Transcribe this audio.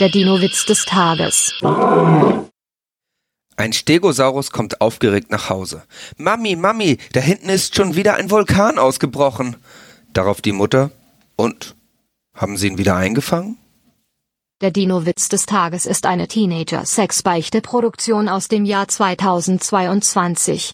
Der Dino-Witz des Tages. Ein Stegosaurus kommt aufgeregt nach Hause. Mami, Mami, da hinten ist schon wieder ein Vulkan ausgebrochen. Darauf die Mutter. Und? Haben Sie ihn wieder eingefangen? Der Dino-Witz des Tages ist eine Teenager-Sexbeichte-Produktion aus dem Jahr 2022.